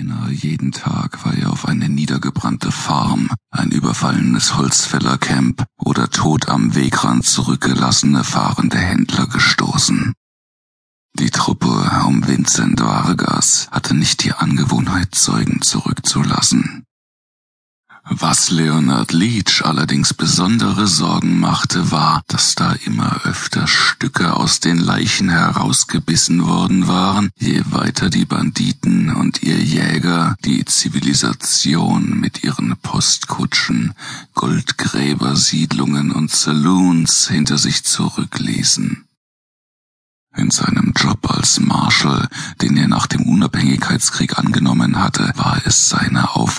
Beinahe jeden Tag war er auf eine niedergebrannte Farm, ein überfallenes Holzfällercamp oder tot am Wegrand zurückgelassene fahrende Händler gestoßen. Die Truppe um Vincent Vargas hatte nicht die Angewohnheit, Zeugen zurückzulassen. Was Leonard Leach allerdings besondere Sorgen machte, war, dass da immer öfter Stücke aus den Leichen herausgebissen worden waren, je weiter die Banditen und ihr Jäger die Zivilisation mit ihren Postkutschen, Goldgräbersiedlungen und Saloons hinter sich zurückließen. In seinem Job als Marshal, den er nach dem Unabhängigkeitskrieg angenommen hatte, war es seine Aufgabe,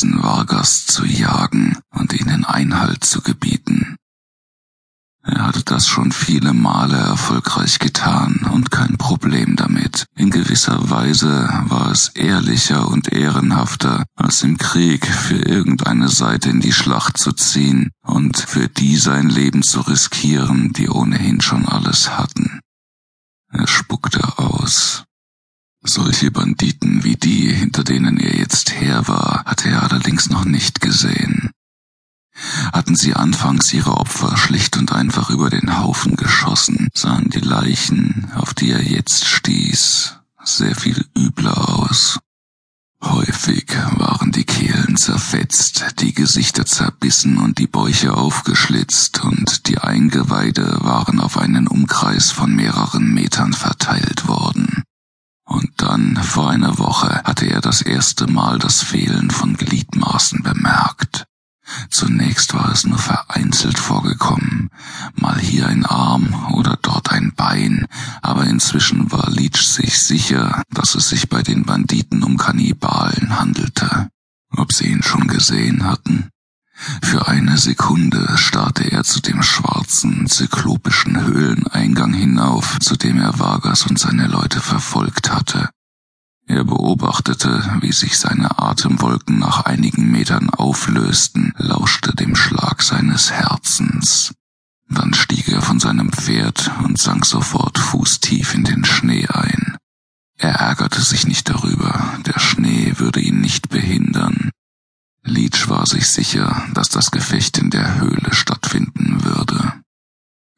diesen Vargas zu jagen und ihnen Einhalt zu gebieten. Er hatte das schon viele Male erfolgreich getan und kein Problem damit. In gewisser Weise war es ehrlicher und ehrenhafter, als im Krieg für irgendeine Seite in die Schlacht zu ziehen und für die sein Leben zu riskieren, die ohnehin schon alles hatten. Er spuckte aus. Solche Banditen wie die, hinter denen er jetzt her war, hatte er allerdings noch nicht gesehen hatten sie anfangs ihre Opfer schlicht und einfach über den Haufen geschossen, sahen die Leichen, auf die er jetzt stieß, sehr viel übler aus. Häufig waren die Kehlen zerfetzt, die Gesichter zerbissen und die Bäuche aufgeschlitzt und die Eingeweide waren auf einen Umkreis von mehreren Metern verteilt worden. Und dann, vor einer Woche, hatte er das erste Mal das Fehlen von Gliedmaßen bemerkt. Zunächst war es nur vereinzelt vorgekommen, mal hier ein Arm oder dort ein Bein, aber inzwischen war Leach sich sicher, dass es sich bei den Banditen um Kannibalen handelte. Ob sie ihn schon gesehen hatten? Für eine Sekunde starrte er zu dem schwarzen, zyklopischen Höhleneingang hinauf, zu dem er Vargas und seine Leute verfolgt hatte. Er beobachtete, wie sich seine Atemwolken nach einigen Metern auflösten, lauschte dem Schlag seines Herzens. Dann stieg er von seinem Pferd und sank sofort fußtief in den Schnee ein. Er ärgerte sich nicht darüber, der Schnee würde ihn nicht behindern. Leach war sich sicher, dass das Gefecht in der Höhle stattfinden würde.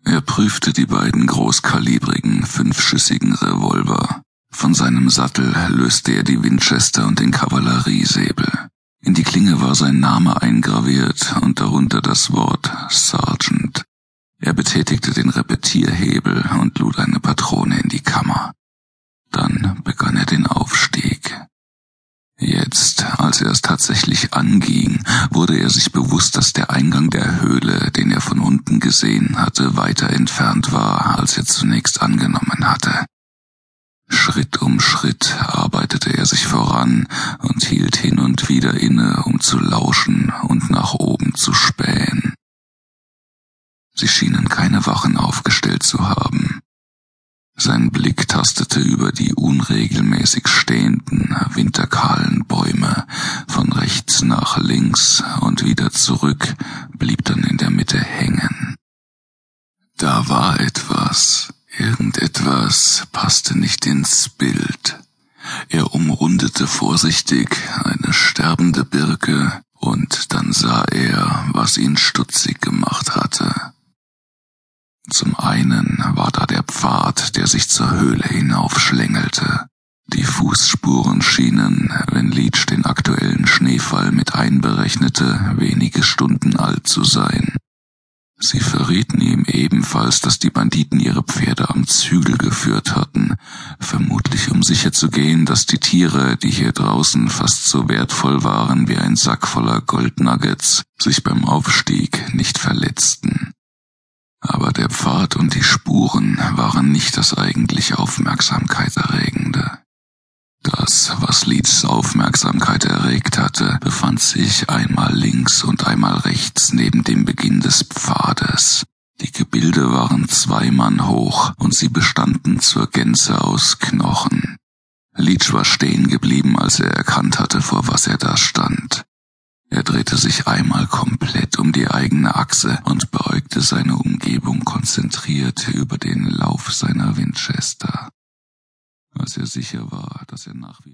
Er prüfte die beiden großkalibrigen, fünfschüssigen Revolver, von seinem Sattel löste er die Winchester und den Kavalleriesäbel. In die Klinge war sein Name eingraviert und darunter das Wort Sergeant. Er betätigte den Repetierhebel und lud eine Patrone in die Kammer. Dann begann er den Aufstieg. Jetzt, als er es tatsächlich anging, wurde er sich bewusst, dass der Eingang der Höhle, den er von unten gesehen hatte, weiter entfernt war, als er zunächst angenommen hatte. Schritt um Schritt arbeitete er sich voran und hielt hin und wieder inne, um zu lauschen und nach oben zu spähen. Sie schienen keine Wachen aufgestellt zu haben. Sein Blick tastete über die unregelmäßig stehenden, winterkahlen Bäume von rechts nach links und wieder zurück, blieb dann in der Mitte hängen. Da war etwas, Irgendetwas passte nicht ins Bild. Er umrundete vorsichtig eine sterbende Birke, und dann sah er, was ihn stutzig gemacht hatte. Zum einen war da der Pfad, der sich zur Höhle hinaufschlängelte. Die Fußspuren schienen, wenn Leach den aktuellen Schneefall mit einberechnete, wenige Stunden alt zu sein. Sie verrieten ihm ebenfalls, dass die Banditen ihre Pferde am Zügel geführt hatten, vermutlich um sicherzugehen, dass die Tiere, die hier draußen fast so wertvoll waren wie ein Sack voller Goldnuggets, sich beim Aufstieg nicht verletzten. Aber der Pfad und die Spuren waren nicht das eigentlich Aufmerksamkeitserregende. Das, was Leeds Aufmerksamkeit erregt hatte, befand sich einmal links und einmal rechts neben dem Beginn des Pfades. Die Gebilde waren zwei Mann hoch und sie bestanden zur Gänze aus Knochen. Leach war stehen geblieben, als er erkannt hatte, vor was er da stand. Er drehte sich einmal komplett um die eigene Achse und beäugte seine Umgebung konzentriert über den Lauf seiner Winchester als er sicher war, dass er nach wie